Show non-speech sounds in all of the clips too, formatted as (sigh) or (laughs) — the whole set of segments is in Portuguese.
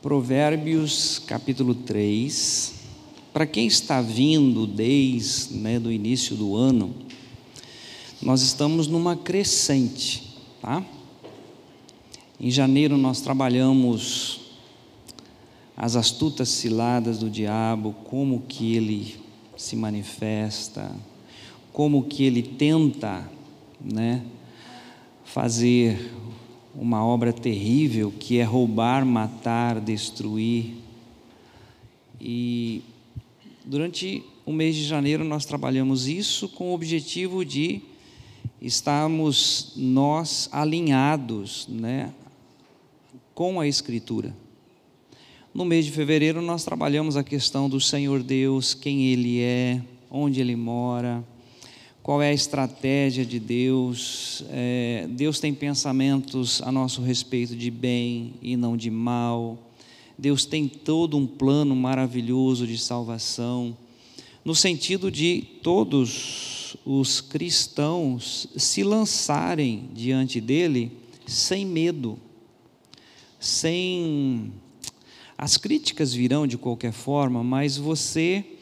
Provérbios capítulo 3. Para quem está vindo desde né, do início do ano, nós estamos numa crescente, tá? Em janeiro nós trabalhamos as astutas ciladas do diabo, como que ele se manifesta, como que ele tenta, né, fazer uma obra terrível que é roubar, matar, destruir. E durante o mês de janeiro nós trabalhamos isso com o objetivo de estarmos nós alinhados, né, com a Escritura. No mês de fevereiro nós trabalhamos a questão do Senhor Deus, quem Ele é, onde Ele mora qual é a estratégia de Deus. É, Deus tem pensamentos a nosso respeito de bem e não de mal. Deus tem todo um plano maravilhoso de salvação, no sentido de todos os cristãos se lançarem diante dele sem medo, sem. As críticas virão de qualquer forma, mas você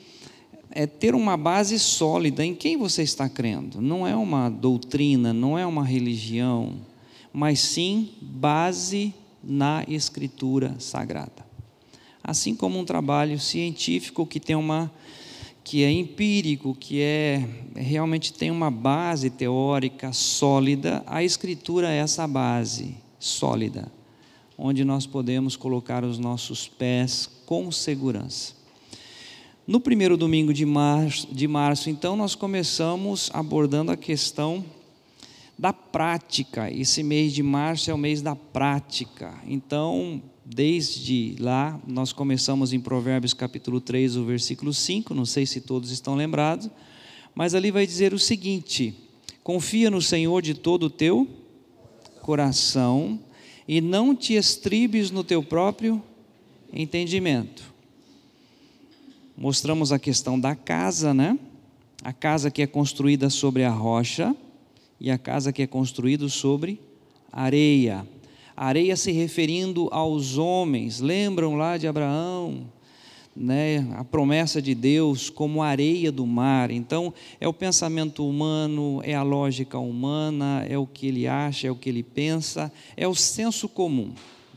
é ter uma base sólida em quem você está crendo. Não é uma doutrina, não é uma religião, mas sim base na Escritura Sagrada. Assim como um trabalho científico que tem uma que é empírico, que é realmente tem uma base teórica sólida, a escritura é essa base sólida, onde nós podemos colocar os nossos pés com segurança. No primeiro domingo de março, de março, então, nós começamos abordando a questão da prática. Esse mês de março é o mês da prática. Então, desde lá, nós começamos em Provérbios capítulo 3, o versículo 5, não sei se todos estão lembrados, mas ali vai dizer o seguinte: Confia no Senhor de todo o teu coração e não te estribes no teu próprio entendimento mostramos a questão da casa, né? A casa que é construída sobre a rocha e a casa que é construída sobre areia. Areia se referindo aos homens. Lembram lá de Abraão, né? A promessa de Deus como areia do mar. Então, é o pensamento humano, é a lógica humana, é o que ele acha, é o que ele pensa, é o senso comum,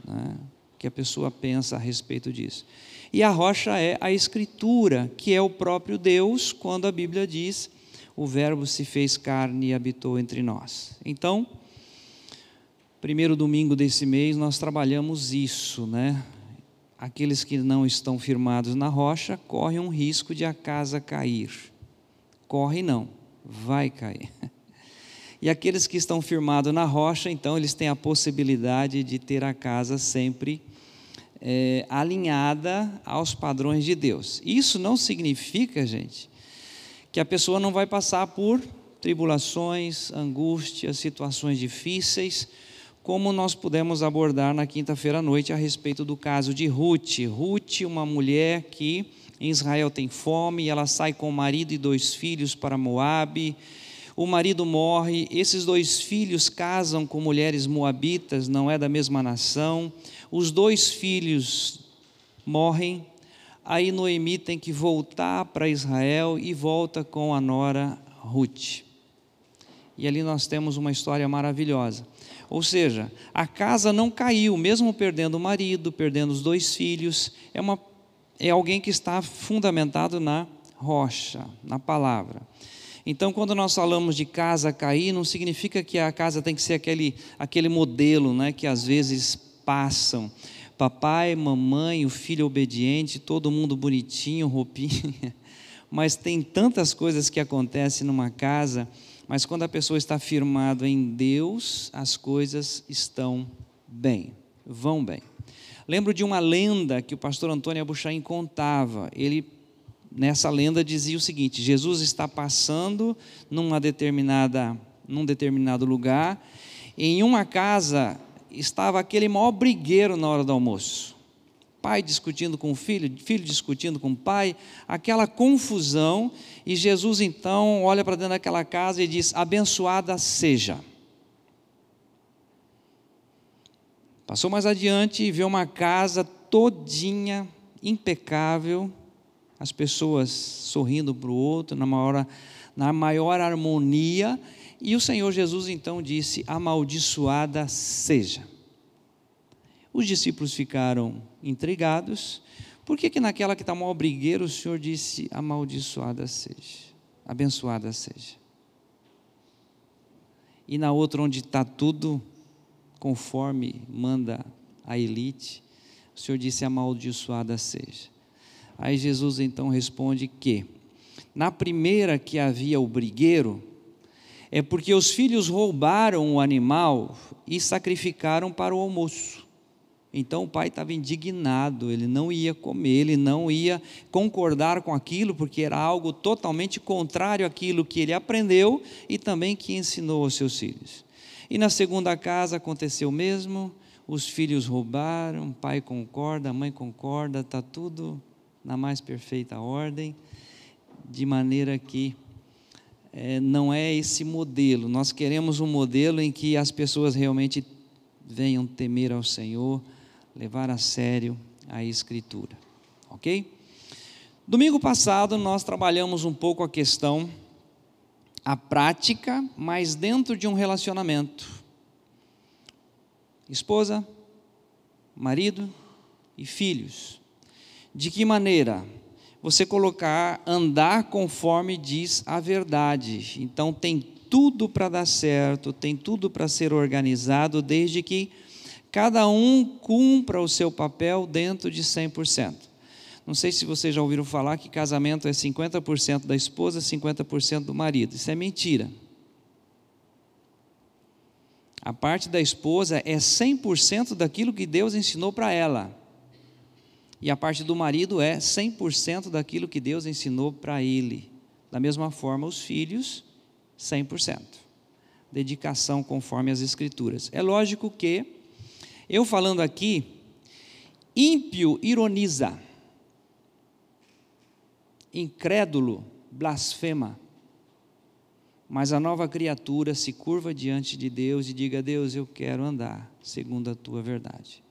né? que a pessoa pensa a respeito disso. E a rocha é a Escritura, que é o próprio Deus, quando a Bíblia diz: o Verbo se fez carne e habitou entre nós. Então, primeiro domingo desse mês, nós trabalhamos isso, né? Aqueles que não estão firmados na rocha correm um risco de a casa cair. Corre não, vai cair. E aqueles que estão firmados na rocha, então, eles têm a possibilidade de ter a casa sempre é, alinhada aos padrões de Deus. Isso não significa, gente, que a pessoa não vai passar por tribulações, angústias, situações difíceis, como nós pudemos abordar na quinta-feira à noite a respeito do caso de Ruth. Ruth, uma mulher que em Israel tem fome, ela sai com o marido e dois filhos para Moabe. O marido morre, esses dois filhos casam com mulheres moabitas, não é da mesma nação os dois filhos morrem, aí Noemi tem que voltar para Israel e volta com a nora Ruth. E ali nós temos uma história maravilhosa. Ou seja, a casa não caiu, mesmo perdendo o marido, perdendo os dois filhos, é, uma, é alguém que está fundamentado na rocha, na palavra. Então, quando nós falamos de casa cair, não significa que a casa tem que ser aquele, aquele modelo né, que às vezes passam. Papai, mamãe, o filho obediente, todo mundo bonitinho, roupinha. (laughs) Mas tem tantas coisas que acontecem numa casa, mas quando a pessoa está firmada em Deus, as coisas estão bem, vão bem. Lembro de uma lenda que o pastor Antônio Abuchain contava. Ele nessa lenda dizia o seguinte: Jesus está passando numa determinada, num determinado lugar, em uma casa estava aquele maior brigueiro na hora do almoço. Pai discutindo com o filho, filho discutindo com o pai, aquela confusão, e Jesus então olha para dentro daquela casa e diz: Abençoada seja. Passou mais adiante e vê uma casa todinha impecável, as pessoas sorrindo para o outro, na maior, na maior harmonia, e o Senhor Jesus então disse: Amaldiçoada seja. Os discípulos ficaram intrigados. Por que, que naquela que está mal brigueiro o Senhor disse: Amaldiçoada seja, abençoada seja? E na outra, onde está tudo conforme manda a elite, o Senhor disse: Amaldiçoada seja. Aí Jesus então responde que, na primeira que havia o brigueiro, é porque os filhos roubaram o animal e sacrificaram para o almoço. Então o pai estava indignado, ele não ia comer, ele não ia concordar com aquilo, porque era algo totalmente contrário àquilo que ele aprendeu e também que ensinou aos seus filhos. E na segunda casa aconteceu o mesmo, os filhos roubaram, o pai concorda, a mãe concorda, está tudo na mais perfeita ordem, de maneira que é, não é esse modelo. Nós queremos um modelo em que as pessoas realmente venham temer ao Senhor, levar a sério a Escritura. Ok? Domingo passado nós trabalhamos um pouco a questão, a prática, mas dentro de um relacionamento. Esposa, marido e filhos. De que maneira? Você colocar, andar conforme diz a verdade. Então tem tudo para dar certo, tem tudo para ser organizado, desde que cada um cumpra o seu papel dentro de 100%. Não sei se vocês já ouviram falar que casamento é 50% da esposa, 50% do marido. Isso é mentira. A parte da esposa é 100% daquilo que Deus ensinou para ela. E a parte do marido é 100% daquilo que Deus ensinou para ele. Da mesma forma, os filhos, 100%. Dedicação conforme as Escrituras. É lógico que, eu falando aqui, ímpio ironiza, incrédulo blasfema, mas a nova criatura se curva diante de Deus e diga: Deus, eu quero andar segundo a tua verdade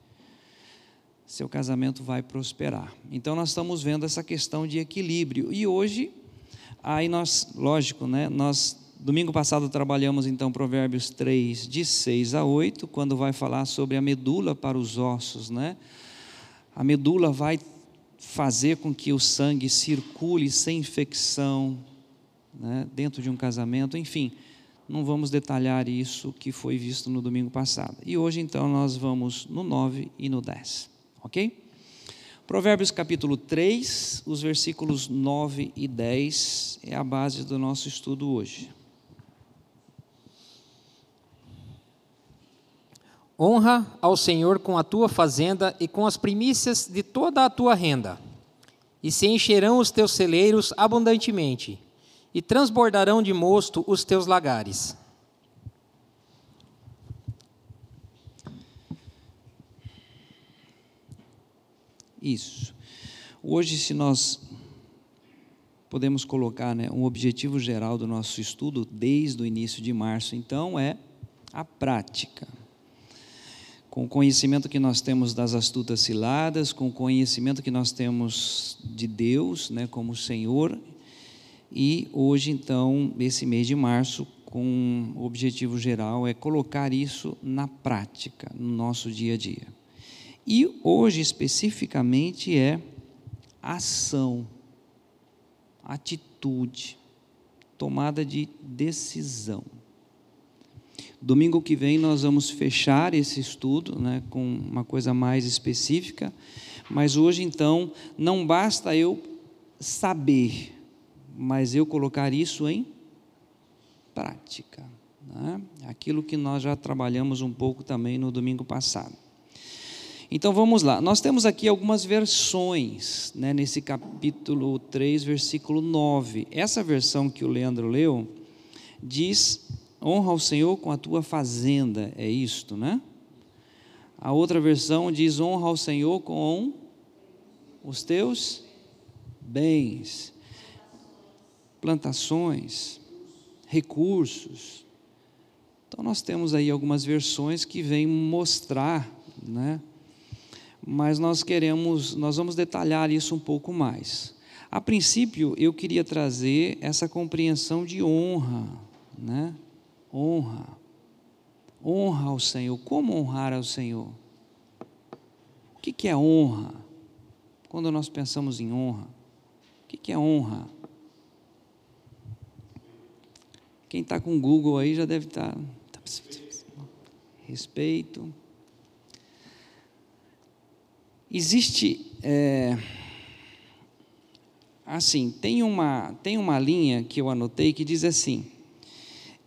seu casamento vai prosperar. Então nós estamos vendo essa questão de equilíbrio. E hoje, aí nós, lógico, né, nós domingo passado trabalhamos então Provérbios 3 de 6 a 8, quando vai falar sobre a medula para os ossos, né? A medula vai fazer com que o sangue circule sem infecção, né, dentro de um casamento, enfim, não vamos detalhar isso que foi visto no domingo passado. E hoje então nós vamos no 9 e no 10. Ok? Provérbios capítulo 3, os versículos 9 e 10 é a base do nosso estudo hoje. Honra ao Senhor com a tua fazenda e com as primícias de toda a tua renda, e se encherão os teus celeiros abundantemente, e transbordarão de mosto os teus lagares. Isso. Hoje, se nós podemos colocar né, um objetivo geral do nosso estudo desde o início de março, então, é a prática. Com o conhecimento que nós temos das astutas ciladas, com o conhecimento que nós temos de Deus, né, como Senhor, e hoje, então, esse mês de março, com o objetivo geral é colocar isso na prática, no nosso dia a dia. E hoje especificamente é ação, atitude, tomada de decisão. Domingo que vem nós vamos fechar esse estudo né, com uma coisa mais específica, mas hoje então não basta eu saber, mas eu colocar isso em prática. Né? Aquilo que nós já trabalhamos um pouco também no domingo passado. Então vamos lá, nós temos aqui algumas versões né, nesse capítulo 3, versículo 9. Essa versão que o Leandro leu diz: honra o Senhor com a tua fazenda, é isto, né? A outra versão diz: honra ao Senhor com os teus bens, plantações, recursos. Então nós temos aí algumas versões que vêm mostrar, né? Mas nós queremos, nós vamos detalhar isso um pouco mais. A princípio, eu queria trazer essa compreensão de honra, né? Honra. Honra ao Senhor. Como honrar ao Senhor? O que é honra? Quando nós pensamos em honra, o que é honra? Quem está com o Google aí já deve estar. Tá, respeito. Existe. É, assim, tem uma, tem uma linha que eu anotei que diz assim: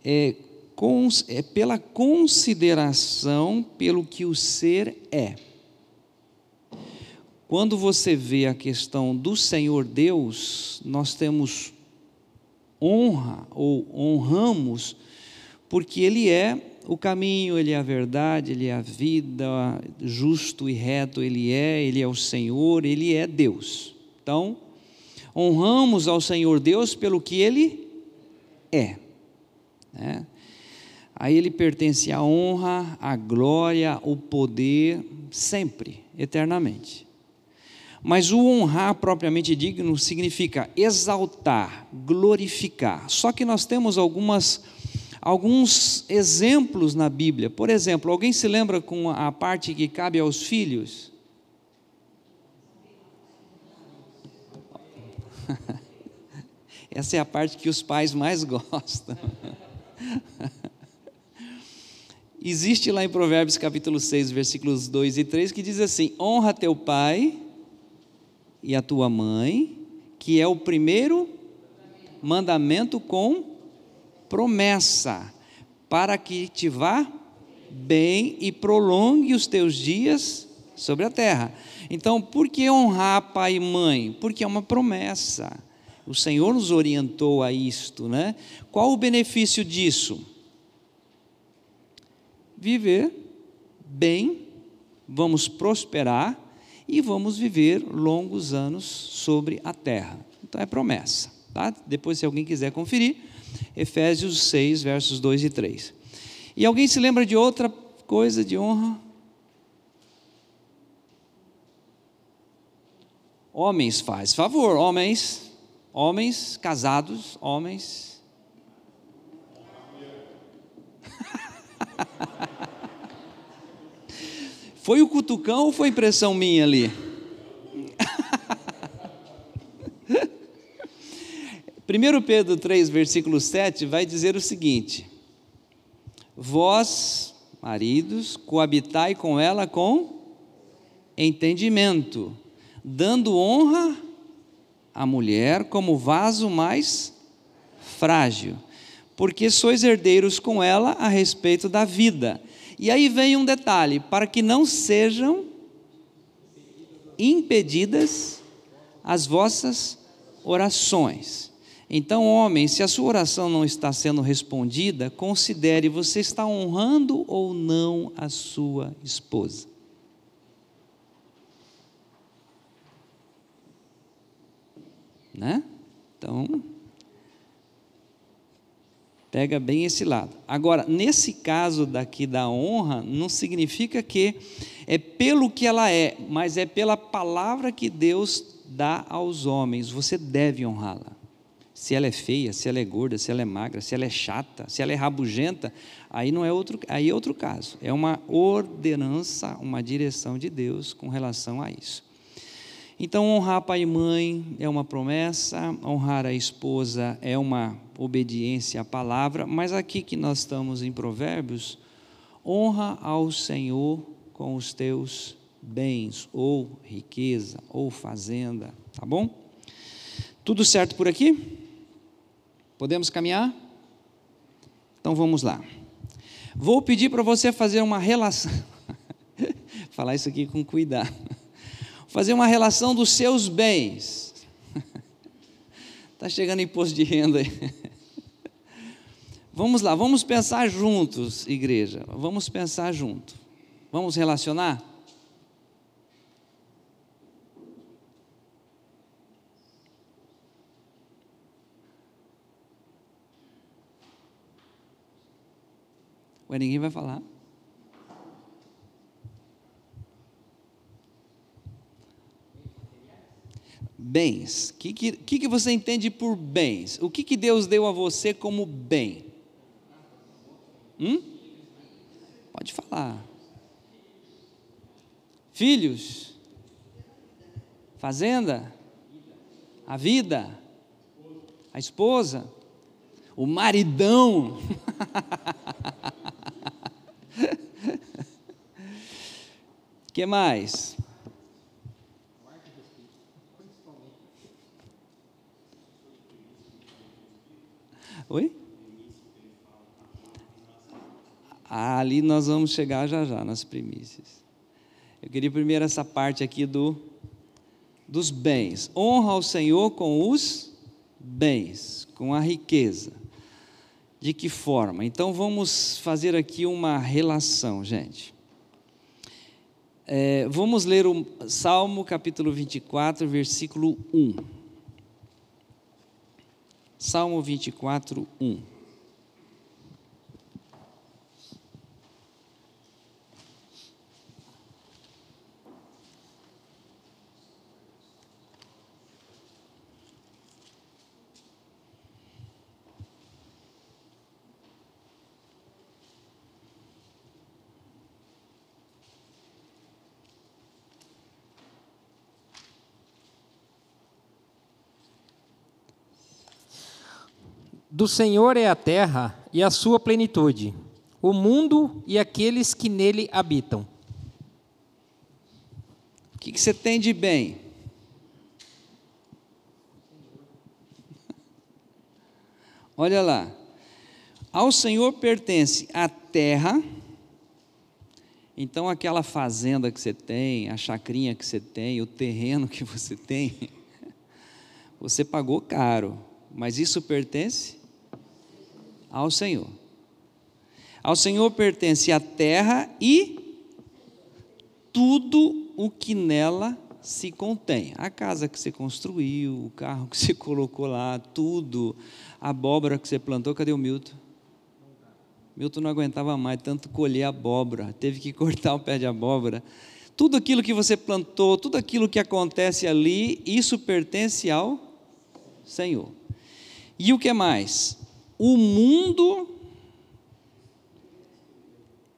é, cons, é pela consideração pelo que o ser é. Quando você vê a questão do Senhor Deus, nós temos honra ou honramos, porque Ele é o caminho, Ele é a verdade, Ele é a vida, justo e reto Ele é, Ele é o Senhor, Ele é Deus. Então, honramos ao Senhor Deus pelo que Ele é. Né? A Ele pertence a honra, a glória, o poder, sempre, eternamente. Mas o honrar propriamente digno significa exaltar, glorificar. Só que nós temos algumas alguns exemplos na Bíblia. Por exemplo, alguém se lembra com a parte que cabe aos filhos? (laughs) Essa é a parte que os pais mais (laughs) gostam. Existe lá em Provérbios capítulo 6, versículos 2 e 3, que diz assim: Honra teu pai e a tua mãe, que é o primeiro mandamento com promessa, para que te vá bem e prolongue os teus dias sobre a terra. Então, por que honrar pai e mãe? Porque é uma promessa. O Senhor nos orientou a isto, né? Qual o benefício disso? Viver bem, vamos prosperar e vamos viver longos anos sobre a terra. Então é promessa. Tá? Depois, se alguém quiser conferir, Efésios 6, versos 2 e 3. E alguém se lembra de outra coisa de honra? Homens, faz favor, homens, homens casados, homens. (laughs) Foi o cutucão ou foi impressão minha ali? 1 Pedro 3, versículo 7 vai dizer o seguinte: Vós, maridos, coabitai com ela com entendimento, dando honra à mulher como vaso mais frágil, porque sois herdeiros com ela a respeito da vida e aí vem um detalhe: para que não sejam impedidas as vossas orações. Então, homem, se a sua oração não está sendo respondida, considere você está honrando ou não a sua esposa. Né? Então, Pega bem esse lado. Agora, nesse caso daqui da honra, não significa que é pelo que ela é, mas é pela palavra que Deus dá aos homens. Você deve honrá-la. Se ela é feia, se ela é gorda, se ela é magra, se ela é chata, se ela é rabugenta, aí não é outro, aí é outro caso. É uma ordenança, uma direção de Deus com relação a isso. Então, honrar pai e mãe é uma promessa, honrar a esposa é uma obediência à palavra, mas aqui que nós estamos em Provérbios, honra ao Senhor com os teus bens, ou riqueza, ou fazenda, tá bom? Tudo certo por aqui? Podemos caminhar? Então vamos lá. Vou pedir para você fazer uma relação. (laughs) Falar isso aqui com cuidado fazer uma relação dos seus bens. Está (laughs) chegando imposto de renda aí. Vamos lá, vamos pensar juntos, igreja. Vamos pensar junto. Vamos relacionar? Ué, ninguém vai falar. Bens. O que, que, que, você entende por bens? O que, que Deus deu a você como bem? Hum? Pode falar. Filhos? Fazenda? A vida? A esposa? O maridão? (laughs) que mais? Oi? Ah, ali nós vamos chegar já já nas primícias. Eu queria primeiro essa parte aqui do dos bens. Honra ao Senhor com os bens, com a riqueza. De que forma? Então vamos fazer aqui uma relação, gente. É, vamos ler o Salmo capítulo 24, versículo 1. Salmo 24, 1. Do Senhor é a terra e a sua plenitude, o mundo e aqueles que nele habitam. O que, você tem de bem? (laughs) Olha lá. Ao Senhor pertence a terra, então aquela fazenda que você tem, a chacrinha que você tem, o terreno que você tem, (laughs) você pagou caro, mas isso pertence ao Senhor. Ao Senhor pertence a terra e tudo o que nela se contém. A casa que você construiu, o carro que (laughs) você colocou lá, tudo, a abóbora que você plantou. Cadê o Milton? Milton não aguentava mais tanto colher abóbora, teve que cortar o pé de abóbora. Tudo aquilo que você plantou, tudo aquilo que acontece ali, isso pertence ao Senhor. E o que mais? O mundo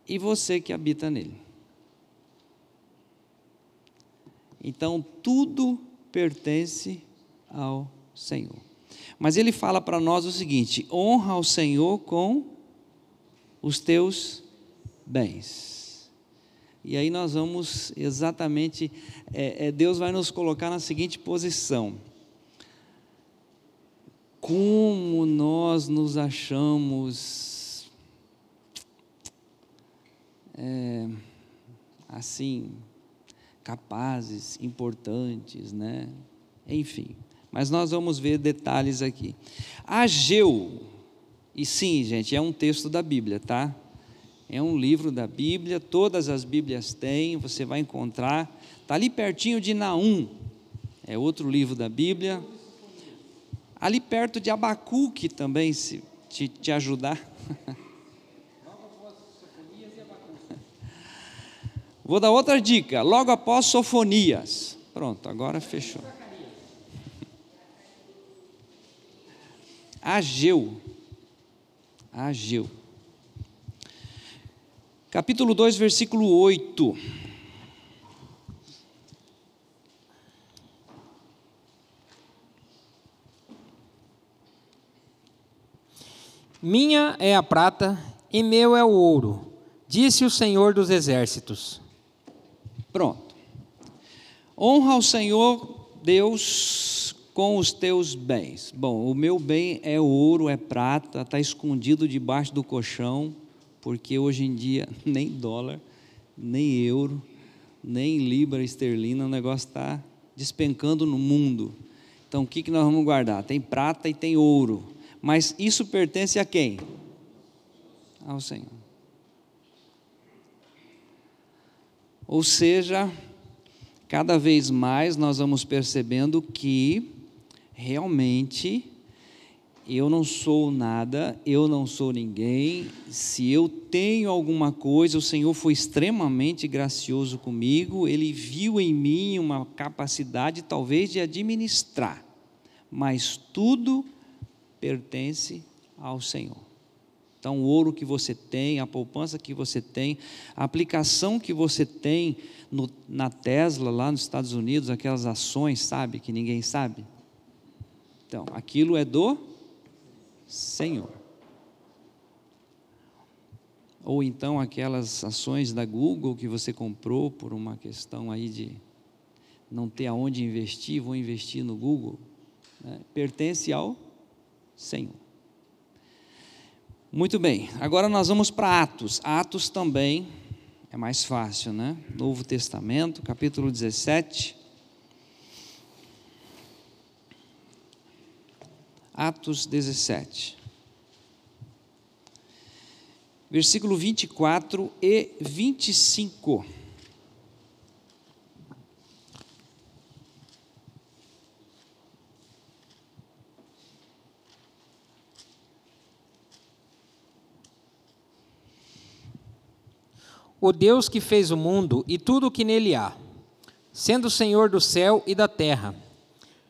e você que habita nele. Então, tudo pertence ao Senhor. Mas ele fala para nós o seguinte: honra ao Senhor com os teus bens. E aí nós vamos exatamente, é, é, Deus vai nos colocar na seguinte posição como nós nos achamos é, assim capazes, importantes, né? Enfim, mas nós vamos ver detalhes aqui. Ageu, e sim, gente, é um texto da Bíblia, tá? É um livro da Bíblia, todas as Bíblias têm, você vai encontrar. Está ali pertinho de Naum, é outro livro da Bíblia, ali perto de Abacuque também, se te, te ajudar. (laughs) Vou dar outra dica, logo após Sofonias. Pronto, agora fechou. (laughs) Ageu. Ageu. Capítulo 2, versículo 8. Minha é a prata e meu é o ouro, disse o Senhor dos Exércitos. Pronto. Honra ao Senhor Deus com os teus bens. Bom, o meu bem é ouro, é prata, está escondido debaixo do colchão, porque hoje em dia (laughs) nem dólar, nem euro, nem libra esterlina, o negócio está despencando no mundo. Então o que, que nós vamos guardar? Tem prata e tem ouro. Mas isso pertence a quem? Ao Senhor. Ou seja, cada vez mais nós vamos percebendo que realmente eu não sou nada, eu não sou ninguém. Se eu tenho alguma coisa, o Senhor foi extremamente gracioso comigo, Ele viu em mim uma capacidade, talvez, de administrar, mas tudo pertence ao Senhor. Então, o ouro que você tem, a poupança que você tem, a aplicação que você tem no, na Tesla, lá nos Estados Unidos, aquelas ações, sabe, que ninguém sabe. Então, aquilo é do Senhor. Ou então aquelas ações da Google que você comprou por uma questão aí de não ter aonde investir, vou investir no Google, né? pertence ao Senhor. Muito bem, agora nós vamos para Atos. Atos também é mais fácil, né? Novo Testamento, capítulo 17. Atos 17. Versículo 24 e 25. O Deus que fez o mundo e tudo o que nele há, sendo o Senhor do céu e da terra,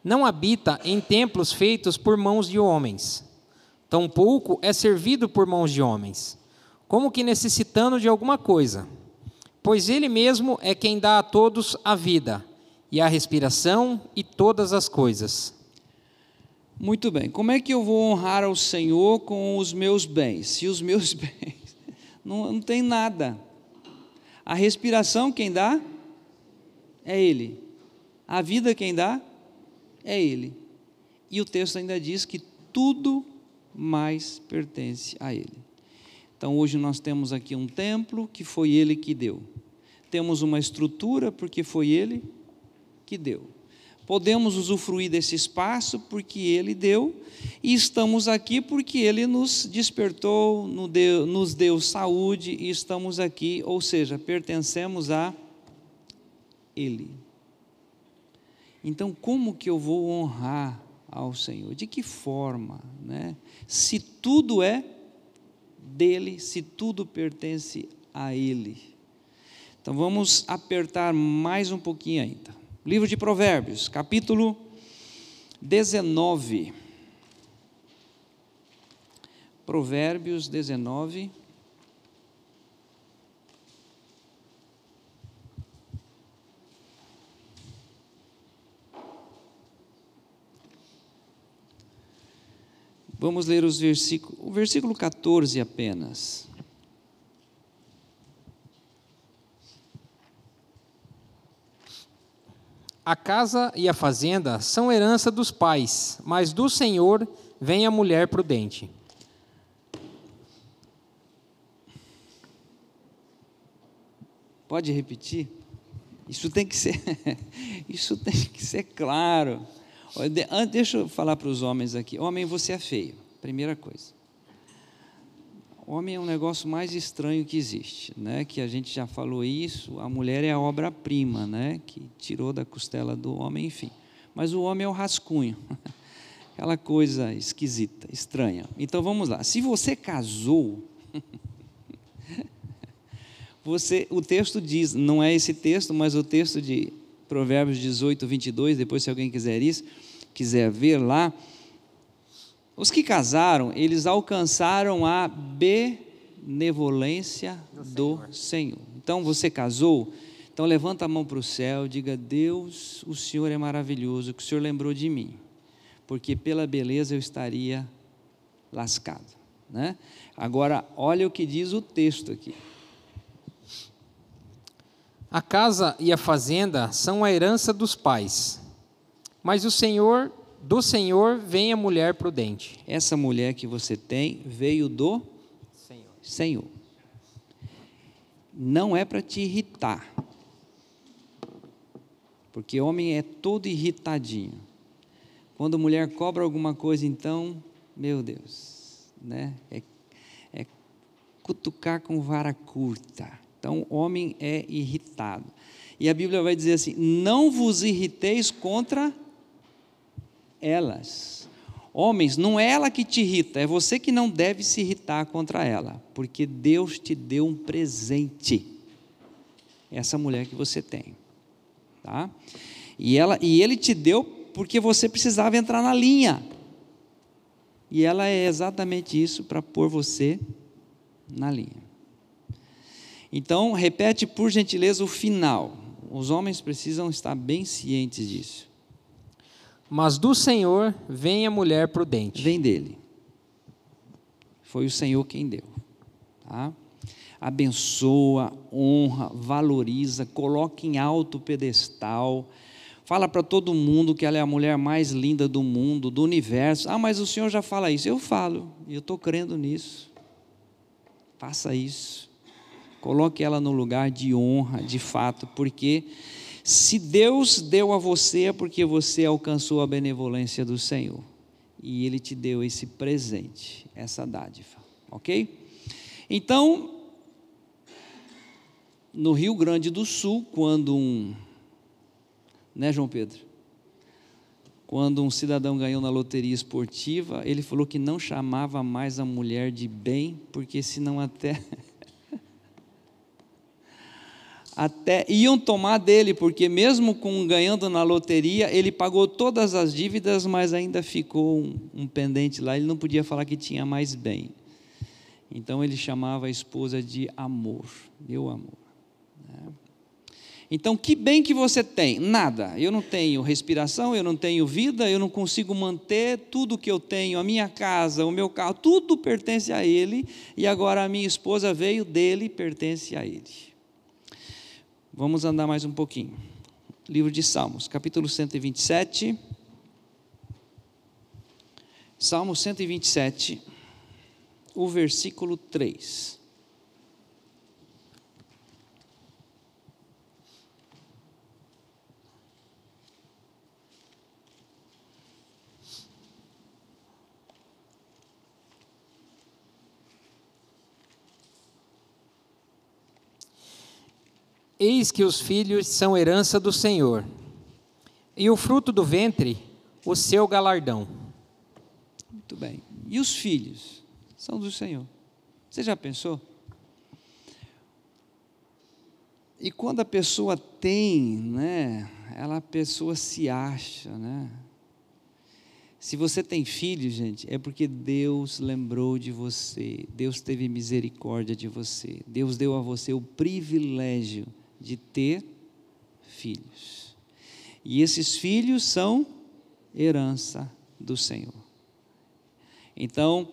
não habita em templos feitos por mãos de homens, tampouco é servido por mãos de homens, como que necessitando de alguma coisa, pois Ele mesmo é quem dá a todos a vida, e a respiração e todas as coisas. Muito bem, como é que eu vou honrar ao Senhor com os meus bens? Se os meus (laughs) bens não, não tem nada, a respiração quem dá é Ele. A vida quem dá é Ele. E o texto ainda diz que tudo mais pertence a Ele. Então hoje nós temos aqui um templo que foi Ele que deu. Temos uma estrutura porque foi Ele que deu podemos usufruir desse espaço porque Ele deu, e estamos aqui porque Ele nos despertou, nos deu saúde e estamos aqui, ou seja, pertencemos a Ele. Então, como que eu vou honrar ao Senhor? De que forma? Né? Se tudo é dele, se tudo pertence a Ele. Então, vamos apertar mais um pouquinho ainda. Livro de Provérbios, capítulo 19. Provérbios 19. Vamos ler os versículos, o versículo 14 apenas. A casa e a fazenda são herança dos pais, mas do Senhor vem a mulher prudente. Pode repetir? Isso tem que ser, (laughs) isso tem que ser claro. Deixa eu falar para os homens aqui. Homem, você é feio. Primeira coisa. Homem é um negócio mais estranho que existe, né? Que a gente já falou isso. A mulher é a obra-prima, né? Que tirou da costela do homem, enfim. Mas o homem é o rascunho, (laughs) aquela coisa esquisita, estranha. Então vamos lá. Se você casou, (laughs) você, o texto diz, não é esse texto, mas o texto de Provérbios 18, 22. Depois, se alguém quiser isso, quiser ver lá os que casaram, eles alcançaram a benevolência do, do Senhor. Senhor. Então você casou, então levanta a mão para o céu, diga: Deus, o Senhor é maravilhoso, que o Senhor lembrou de mim, porque pela beleza eu estaria lascado. Né? Agora, olha o que diz o texto aqui. A casa e a fazenda são a herança dos pais, mas o Senhor do Senhor vem a mulher prudente. Essa mulher que você tem veio do Senhor. Senhor. Não é para te irritar. Porque homem é todo irritadinho. Quando a mulher cobra alguma coisa, então, meu Deus, né? É, é cutucar com vara curta. Então, homem é irritado. E a Bíblia vai dizer assim: não vos irriteis contra elas. Homens, não é ela que te irrita, é você que não deve se irritar contra ela, porque Deus te deu um presente. Essa mulher que você tem, tá? E ela e ele te deu porque você precisava entrar na linha. E ela é exatamente isso para pôr você na linha. Então, repete por gentileza o final. Os homens precisam estar bem cientes disso. Mas do Senhor vem a mulher prudente. Vem dele. Foi o Senhor quem deu. Tá? Abençoa, honra, valoriza, coloca em alto pedestal. Fala para todo mundo que ela é a mulher mais linda do mundo, do universo. Ah, mas o Senhor já fala isso. Eu falo, e eu estou crendo nisso. Faça isso. Coloque ela no lugar de honra, de fato, porque se Deus deu a você é porque você alcançou a benevolência do Senhor. E Ele te deu esse presente, essa dádiva. Ok? Então, no Rio Grande do Sul, quando um. Né, João Pedro? Quando um cidadão ganhou na loteria esportiva, ele falou que não chamava mais a mulher de bem, porque senão até. (laughs) até iam tomar dele, porque mesmo com ganhando na loteria, ele pagou todas as dívidas, mas ainda ficou um, um, pendente lá, ele não podia falar que tinha mais bem. Então ele chamava a esposa de amor, meu amor. Né? Então, que bem que você tem? Nada. Eu não tenho respiração, eu não tenho vida, eu não consigo manter tudo que eu tenho, a minha casa, o meu carro, tudo pertence a ele, e agora a minha esposa veio dele, pertence a ele. Vamos andar mais um pouquinho. Livro de Salmos, capítulo 127. Salmo 127, o versículo 3. Eis que os filhos são herança do Senhor, e o fruto do ventre, o seu galardão. Muito bem. E os filhos são do Senhor. Você já pensou? E quando a pessoa tem, né, ela a pessoa se acha, né? Se você tem filhos, gente, é porque Deus lembrou de você, Deus teve misericórdia de você, Deus deu a você o privilégio de ter filhos. E esses filhos são herança do Senhor. Então,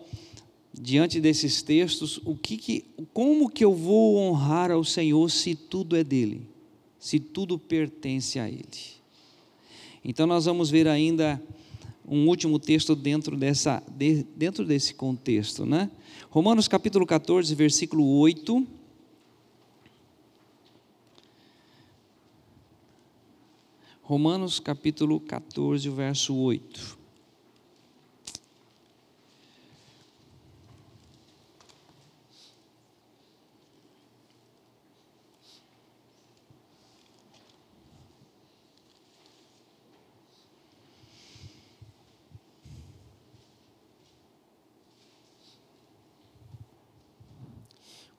diante desses textos, o que, que como que eu vou honrar ao Senhor se tudo é dele? Se tudo pertence a ele? Então nós vamos ver ainda um último texto dentro dessa dentro desse contexto, né? Romanos capítulo 14, versículo 8 Romanos capítulo 14, verso 8.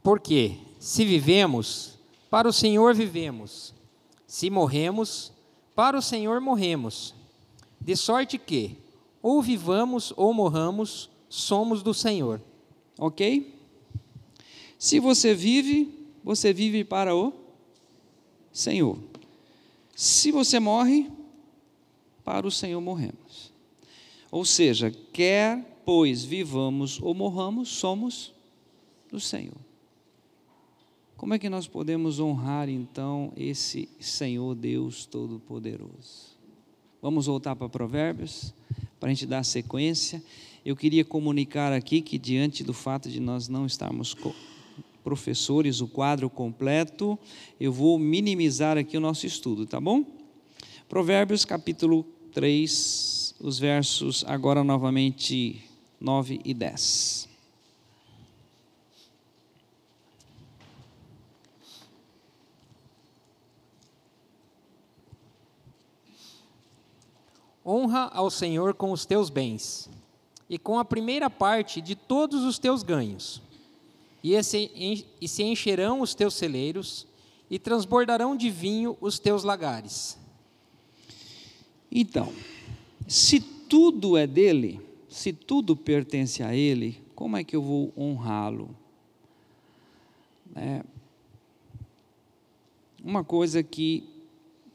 Porque se vivemos, para o Senhor vivemos. Se morremos, para o Senhor morremos, de sorte que, ou vivamos ou morramos, somos do Senhor. Ok? Se você vive, você vive para o Senhor. Se você morre, para o Senhor morremos. Ou seja, quer pois vivamos ou morramos, somos do Senhor. Como é que nós podemos honrar então esse Senhor Deus Todo-Poderoso? Vamos voltar para Provérbios, para a gente dar sequência. Eu queria comunicar aqui que, diante do fato de nós não estarmos professores, o quadro completo, eu vou minimizar aqui o nosso estudo, tá bom? Provérbios capítulo 3, os versos agora novamente 9 e 10. Honra ao Senhor com os teus bens e com a primeira parte de todos os teus ganhos. E se encherão os teus celeiros, e transbordarão de vinho os teus lagares. Então, se tudo é dele, se tudo pertence a ele, como é que eu vou honrá-lo? É, uma coisa que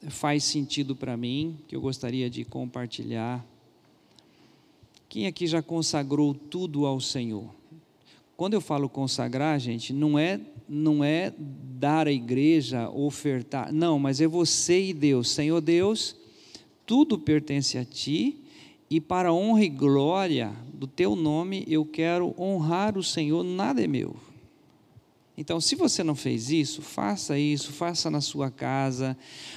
faz sentido para mim, que eu gostaria de compartilhar. Quem aqui já consagrou tudo ao Senhor? Quando eu falo consagrar, gente, não é não é dar à igreja, ofertar. Não, mas é você e Deus. Senhor Deus, tudo pertence a ti e para a honra e glória do teu nome eu quero honrar o Senhor, nada é meu. Então, se você não fez isso, faça isso, faça na sua casa,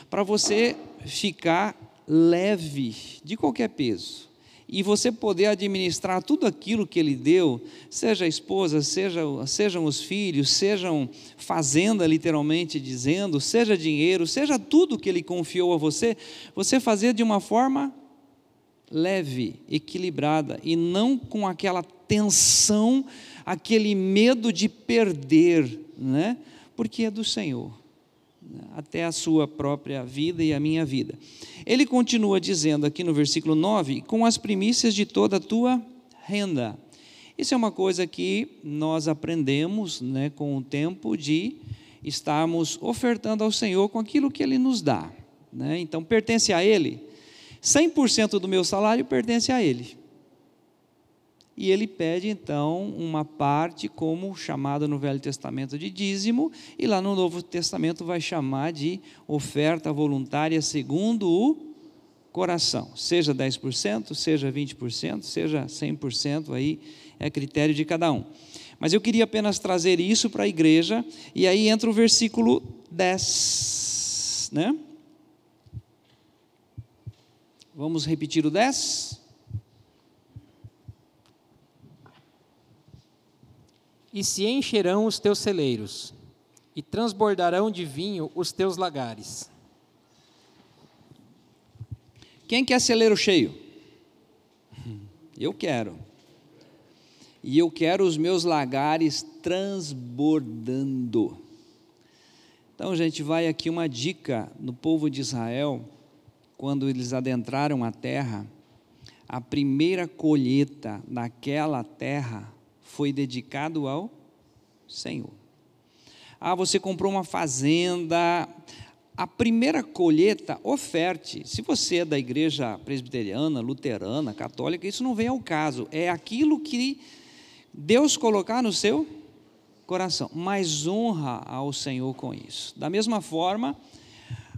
para você ficar leve de qualquer peso. E você poder administrar tudo aquilo que Ele deu, seja a esposa, seja, sejam os filhos, sejam fazenda, literalmente dizendo, seja dinheiro, seja tudo que Ele confiou a você, você fazer de uma forma leve, equilibrada e não com aquela tensão aquele medo de perder, né? porque é do Senhor, até a sua própria vida e a minha vida. Ele continua dizendo aqui no versículo 9: com as primícias de toda a tua renda. Isso é uma coisa que nós aprendemos né, com o tempo de estarmos ofertando ao Senhor com aquilo que Ele nos dá. Né? Então, pertence a Ele. 100% do meu salário pertence a Ele. E ele pede então uma parte, como chamada no Velho Testamento de dízimo, e lá no Novo Testamento vai chamar de oferta voluntária segundo o coração. Seja 10%, seja 20%, seja 100%, aí é critério de cada um. Mas eu queria apenas trazer isso para a igreja, e aí entra o versículo 10, né? Vamos repetir o 10? E se encherão os teus celeiros, e transbordarão de vinho os teus lagares. Quem quer celeiro cheio? Eu quero. E eu quero os meus lagares transbordando. Então, gente, vai aqui uma dica no povo de Israel, quando eles adentraram a terra, a primeira colheita naquela terra foi dedicado ao Senhor. Ah, você comprou uma fazenda. A primeira colheita, oferte. Se você é da igreja presbiteriana, luterana, católica, isso não vem ao caso. É aquilo que Deus colocar no seu coração. Mas honra ao Senhor com isso. Da mesma forma,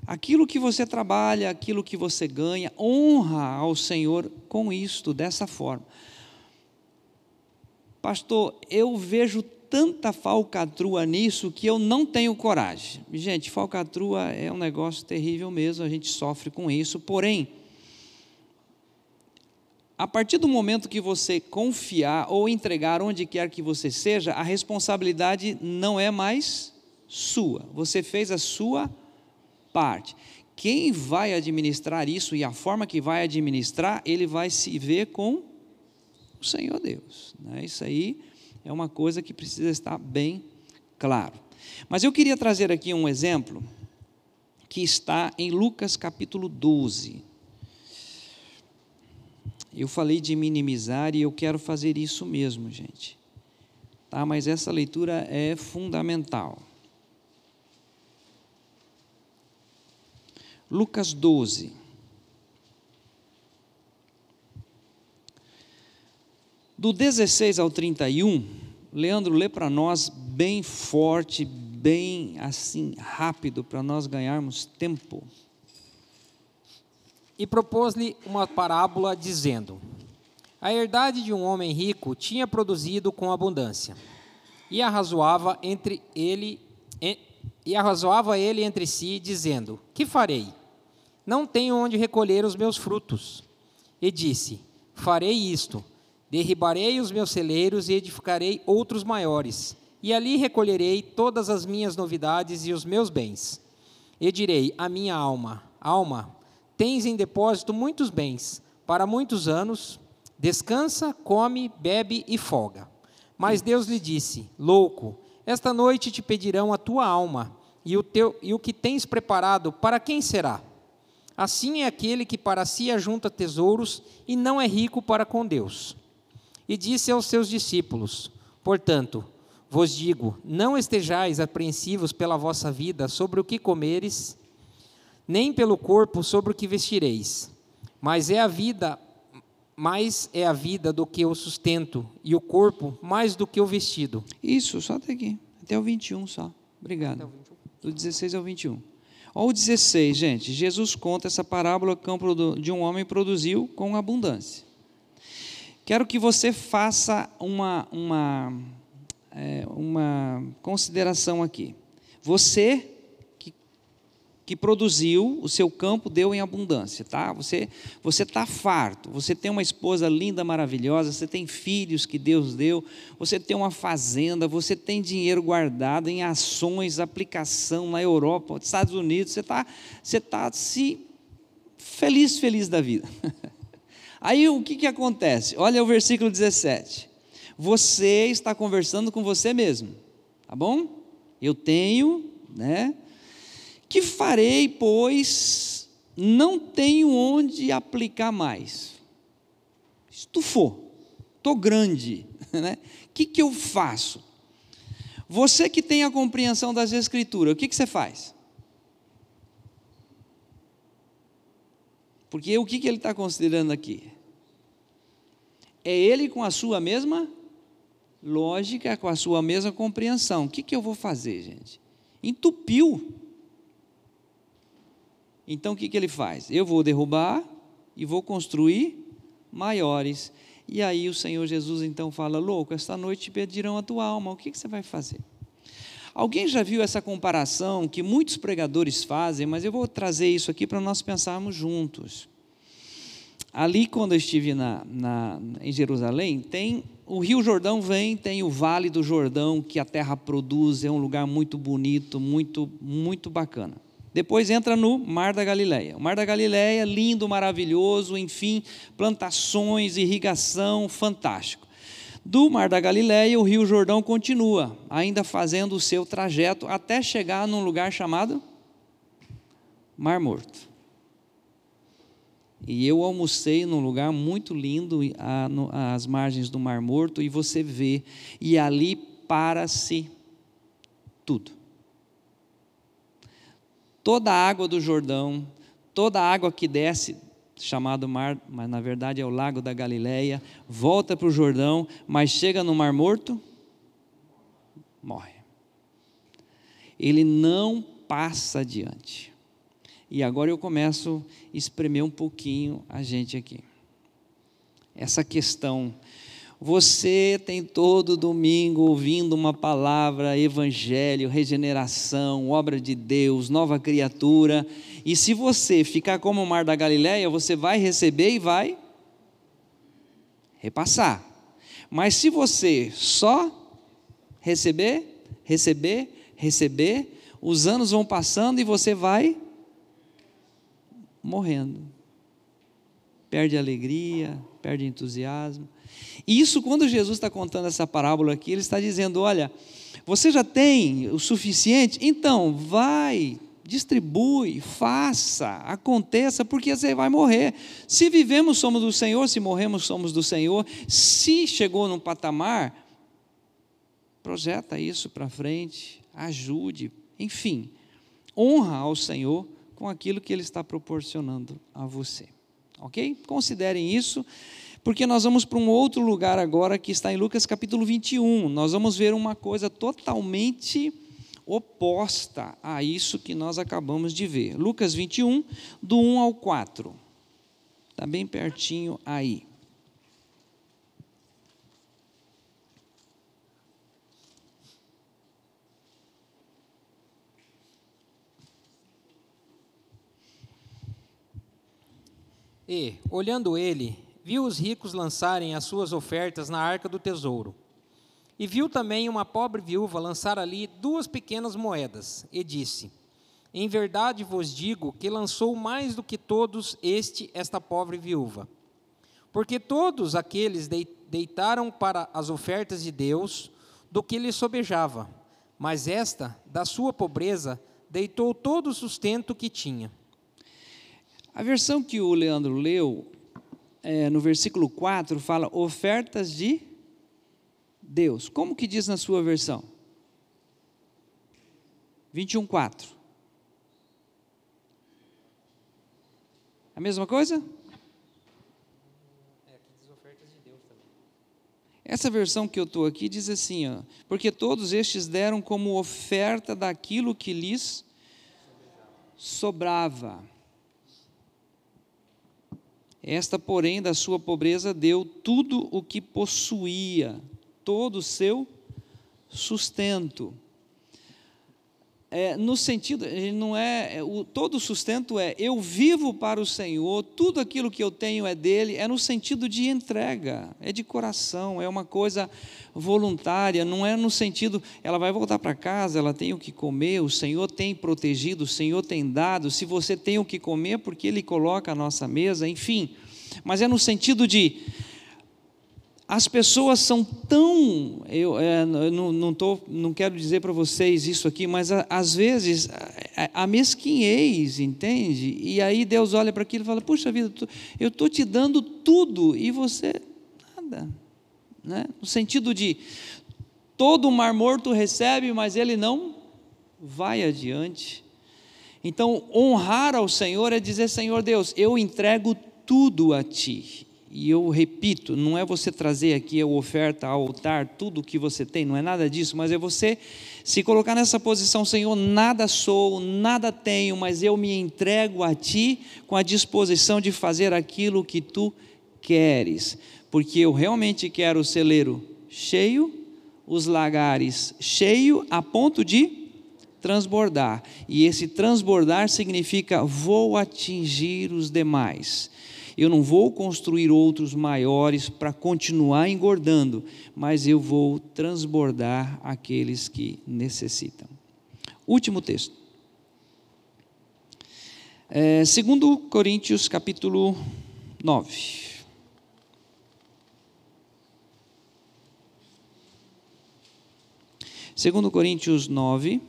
aquilo que você trabalha, aquilo que você ganha, honra ao Senhor com isto, dessa forma. Pastor, eu vejo tanta falcatrua nisso que eu não tenho coragem. Gente, falcatrua é um negócio terrível mesmo, a gente sofre com isso, porém, a partir do momento que você confiar ou entregar onde quer que você seja, a responsabilidade não é mais sua. Você fez a sua parte. Quem vai administrar isso e a forma que vai administrar, ele vai se ver com o Senhor Deus. Né? Isso aí é uma coisa que precisa estar bem claro. Mas eu queria trazer aqui um exemplo que está em Lucas capítulo 12. Eu falei de minimizar e eu quero fazer isso mesmo, gente. Tá? Mas essa leitura é fundamental. Lucas 12. Do 16 ao 31, Leandro lê para nós bem forte, bem assim rápido, para nós ganharmos tempo. E propôs-lhe uma parábola, dizendo: A herdade de um homem rico tinha produzido com abundância, e arrazoava entre ele e arrazoava ele entre si, dizendo: Que farei? Não tenho onde recolher os meus frutos. E disse: Farei isto Derribarei os meus celeiros e edificarei outros maiores, e ali recolherei todas as minhas novidades e os meus bens. E direi à minha alma: Alma, tens em depósito muitos bens, para muitos anos, Descansa, come, bebe e folga. Mas Deus lhe disse: Louco, esta noite te pedirão a tua alma, e o, teu, e o que tens preparado, para quem será? Assim é aquele que para si ajunta tesouros e não é rico para com Deus. E disse aos seus discípulos: Portanto, vos digo: não estejais apreensivos pela vossa vida sobre o que comeres, nem pelo corpo sobre o que vestireis. Mas é a vida, mais é a vida do que o sustento, e o corpo mais do que o vestido. Isso, só até aqui. Até o 21 só. Obrigado. Do 16 ao 21. Olha o 16, gente. Jesus conta essa parábola que de um homem produziu com abundância. Quero que você faça uma, uma, é, uma consideração aqui. Você que, que produziu, o seu campo deu em abundância, tá? Você você está farto, você tem uma esposa linda, maravilhosa, você tem filhos que Deus deu, você tem uma fazenda, você tem dinheiro guardado em ações, aplicação na Europa, nos Estados Unidos, você está você tá se feliz, feliz da vida. (laughs) Aí o que, que acontece? Olha o versículo 17. Você está conversando com você mesmo, tá bom? Eu tenho, né? Que farei, pois não tenho onde aplicar mais. Estufou, estou grande, (laughs) né? O que, que eu faço? Você que tem a compreensão das Escrituras, o que, que você faz? Porque o que, que ele está considerando aqui? é ele com a sua mesma lógica, com a sua mesma compreensão. O que, que eu vou fazer, gente? Entupiu. Então o que, que ele faz? Eu vou derrubar e vou construir maiores. E aí o Senhor Jesus então fala: Louco, esta noite pedirão a tua alma, o que, que você vai fazer? Alguém já viu essa comparação que muitos pregadores fazem, mas eu vou trazer isso aqui para nós pensarmos juntos. Ali, quando eu estive na, na, em Jerusalém, tem o Rio Jordão vem, tem o Vale do Jordão, que a terra produz, é um lugar muito bonito, muito, muito bacana. Depois entra no Mar da Galileia. O Mar da Galileia, lindo, maravilhoso, enfim, plantações, irrigação, fantástico. Do Mar da Galileia, o Rio Jordão continua, ainda fazendo o seu trajeto até chegar num lugar chamado Mar Morto. E eu almocei num lugar muito lindo, às margens do Mar Morto, e você vê, e ali para-se tudo. Toda a água do Jordão, toda a água que desce, chamado mar, mas na verdade é o lago da Galileia, volta para o Jordão, mas chega no Mar Morto, morre. Ele não passa adiante. E agora eu começo a espremer um pouquinho a gente aqui. Essa questão. Você tem todo domingo ouvindo uma palavra, evangelho, regeneração, obra de Deus, nova criatura, e se você ficar como o mar da Galileia, você vai receber e vai repassar. Mas se você só receber, receber, receber, os anos vão passando e você vai morrendo. Perde alegria, perde entusiasmo. E isso, quando Jesus está contando essa parábola aqui, ele está dizendo: olha, você já tem o suficiente? Então, vai, distribui, faça, aconteça, porque você vai morrer. Se vivemos, somos do Senhor, se morremos, somos do Senhor. Se chegou num patamar, projeta isso para frente, ajude, enfim, honra ao Senhor com aquilo que Ele está proporcionando a você. Ok? Considerem isso, porque nós vamos para um outro lugar agora que está em Lucas capítulo 21. Nós vamos ver uma coisa totalmente oposta a isso que nós acabamos de ver. Lucas 21, do 1 ao 4. Está bem pertinho aí. E, olhando ele, viu os ricos lançarem as suas ofertas na arca do tesouro. E viu também uma pobre viúva lançar ali duas pequenas moedas, e disse: Em verdade vos digo que lançou mais do que todos este esta pobre viúva, Porque todos aqueles deitaram para as ofertas de Deus do que lhe sobejava, mas esta, da sua pobreza, deitou todo o sustento que tinha. A versão que o Leandro leu, é, no versículo 4, fala ofertas de Deus. Como que diz na sua versão? 21, 4. A mesma coisa? É, aqui diz ofertas de Deus também. Essa versão que eu estou aqui diz assim, ó, porque todos estes deram como oferta daquilo que lhes sobrava. Esta, porém, da sua pobreza deu tudo o que possuía, todo o seu sustento é, no sentido, não é, é, o, todo sustento é eu vivo para o Senhor, tudo aquilo que eu tenho é dele, é no sentido de entrega, é de coração, é uma coisa voluntária, não é no sentido, ela vai voltar para casa, ela tem o que comer, o Senhor tem protegido, o Senhor tem dado, se você tem o que comer, porque Ele coloca a nossa mesa, enfim, mas é no sentido de as pessoas são tão. Eu é, não, não, tô, não quero dizer para vocês isso aqui, mas a, às vezes a, a mesquinhez, entende? E aí Deus olha para aquilo e fala: Puxa vida, eu estou te dando tudo e você nada. Né? No sentido de todo mar morto recebe, mas ele não vai adiante. Então, honrar ao Senhor é dizer: Senhor Deus, eu entrego tudo a Ti e eu repito, não é você trazer aqui a oferta ao altar, tudo o que você tem, não é nada disso, mas é você se colocar nessa posição, Senhor, nada sou, nada tenho, mas eu me entrego a Ti com a disposição de fazer aquilo que Tu queres, porque eu realmente quero o celeiro cheio, os lagares cheio, a ponto de transbordar, e esse transbordar significa vou atingir os demais eu não vou construir outros maiores para continuar engordando, mas eu vou transbordar aqueles que necessitam. Último texto. É, segundo Coríntios capítulo 9. Segundo Coríntios 9,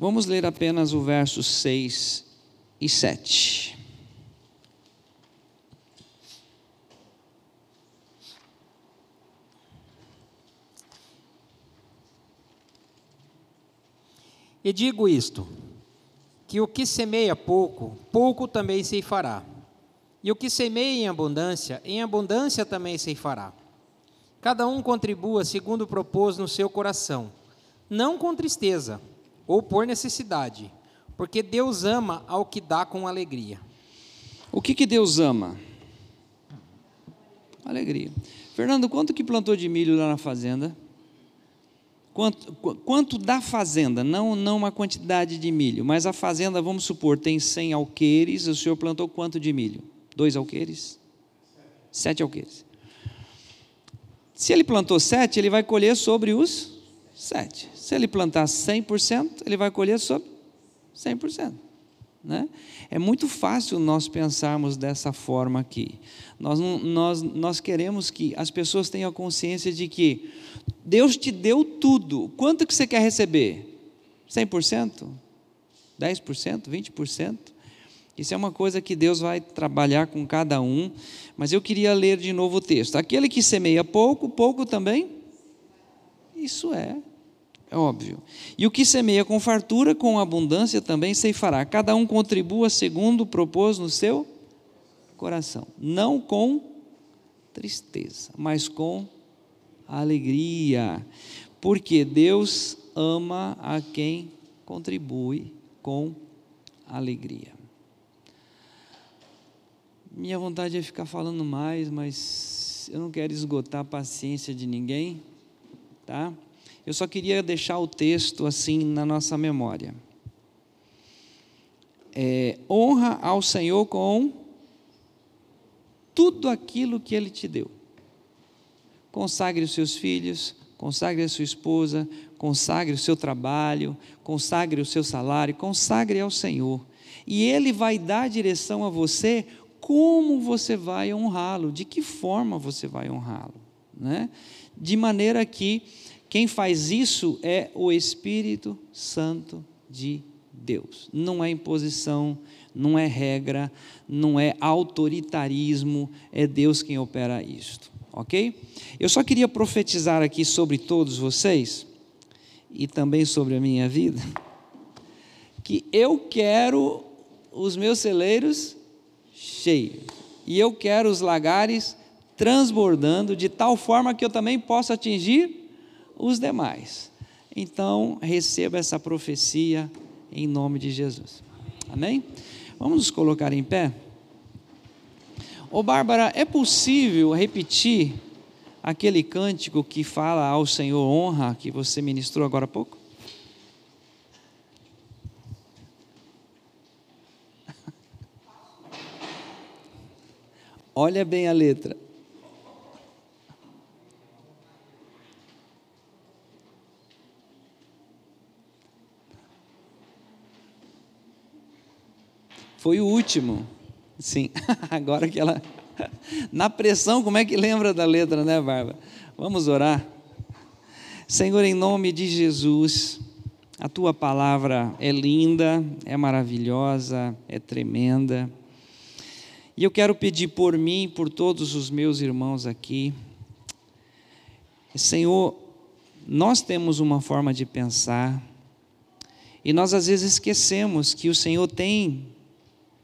Vamos ler apenas o verso 6 e 7. E digo isto: que o que semeia pouco, pouco também se fará. E o que semeia em abundância, em abundância também se fará. Cada um contribua segundo propôs no seu coração, não com tristeza, ou por necessidade, porque Deus ama ao que dá com alegria. O que, que Deus ama? Alegria. Fernando, quanto que plantou de milho lá na fazenda? Quanto, quanto da fazenda, não, não uma quantidade de milho, mas a fazenda, vamos supor, tem 100 alqueires, o senhor plantou quanto de milho? Dois alqueires? Sete alqueires. Se ele plantou sete, ele vai colher sobre os sete. Se ele plantar 100%, ele vai colher sobre 100%. Né? É muito fácil nós pensarmos dessa forma aqui. Nós, nós, nós queremos que as pessoas tenham consciência de que Deus te deu tudo. Quanto que você quer receber? 100%? 10%? 20%? Isso é uma coisa que Deus vai trabalhar com cada um, mas eu queria ler de novo o texto. Aquele que semeia pouco, pouco também. Isso é é óbvio. E o que semeia com fartura, com abundância também ceifará. Cada um contribua segundo propôs no seu coração. Não com tristeza, mas com alegria. Porque Deus ama a quem contribui com alegria. Minha vontade é ficar falando mais, mas eu não quero esgotar a paciência de ninguém, tá? Eu só queria deixar o texto assim na nossa memória. É, honra ao Senhor com tudo aquilo que Ele te deu. Consagre os seus filhos, consagre a sua esposa, consagre o seu trabalho, consagre o seu salário, consagre ao Senhor. E Ele vai dar direção a você como você vai honrá-lo, de que forma você vai honrá-lo. Né? De maneira que quem faz isso é o Espírito Santo de Deus. Não é imposição, não é regra, não é autoritarismo, é Deus quem opera isto, ok? Eu só queria profetizar aqui sobre todos vocês e também sobre a minha vida, que eu quero os meus celeiros cheios e eu quero os lagares transbordando de tal forma que eu também possa atingir os demais. Então, receba essa profecia em nome de Jesus. Amém? Vamos nos colocar em pé? Ô Bárbara, é possível repetir aquele cântico que fala ao Senhor honra que você ministrou agora há pouco? (laughs) Olha bem a letra. Foi o último. Sim, (laughs) agora que ela. (laughs) Na pressão, como é que lembra da letra, né, Bárbara? Vamos orar. Senhor, em nome de Jesus, a tua palavra é linda, é maravilhosa, é tremenda. E eu quero pedir por mim e por todos os meus irmãos aqui. Senhor, nós temos uma forma de pensar, e nós às vezes esquecemos que o Senhor tem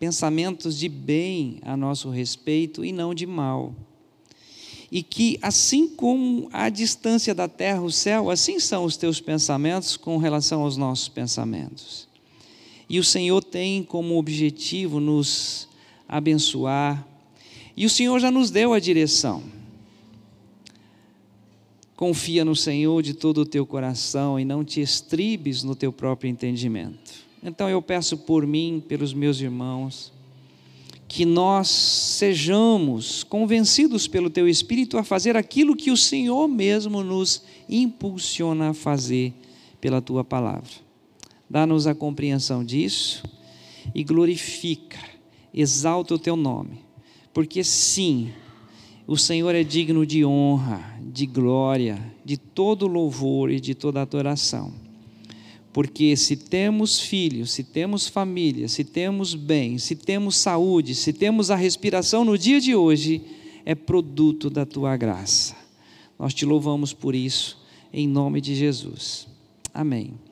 pensamentos de bem a nosso respeito e não de mal. E que, assim como a distância da terra o céu, assim são os teus pensamentos com relação aos nossos pensamentos. E o Senhor tem como objetivo nos abençoar, e o Senhor já nos deu a direção. Confia no Senhor de todo o teu coração e não te estribes no teu próprio entendimento. Então eu peço por mim, pelos meus irmãos, que nós sejamos convencidos pelo Teu Espírito a fazer aquilo que o Senhor mesmo nos impulsiona a fazer pela Tua palavra. Dá-nos a compreensão disso e glorifica, exalta o Teu nome, porque sim, o Senhor é digno de honra, de glória, de todo louvor e de toda adoração porque se temos filhos, se temos família, se temos bem, se temos saúde, se temos a respiração no dia de hoje, é produto da tua graça. Nós te louvamos por isso, em nome de Jesus. Amém.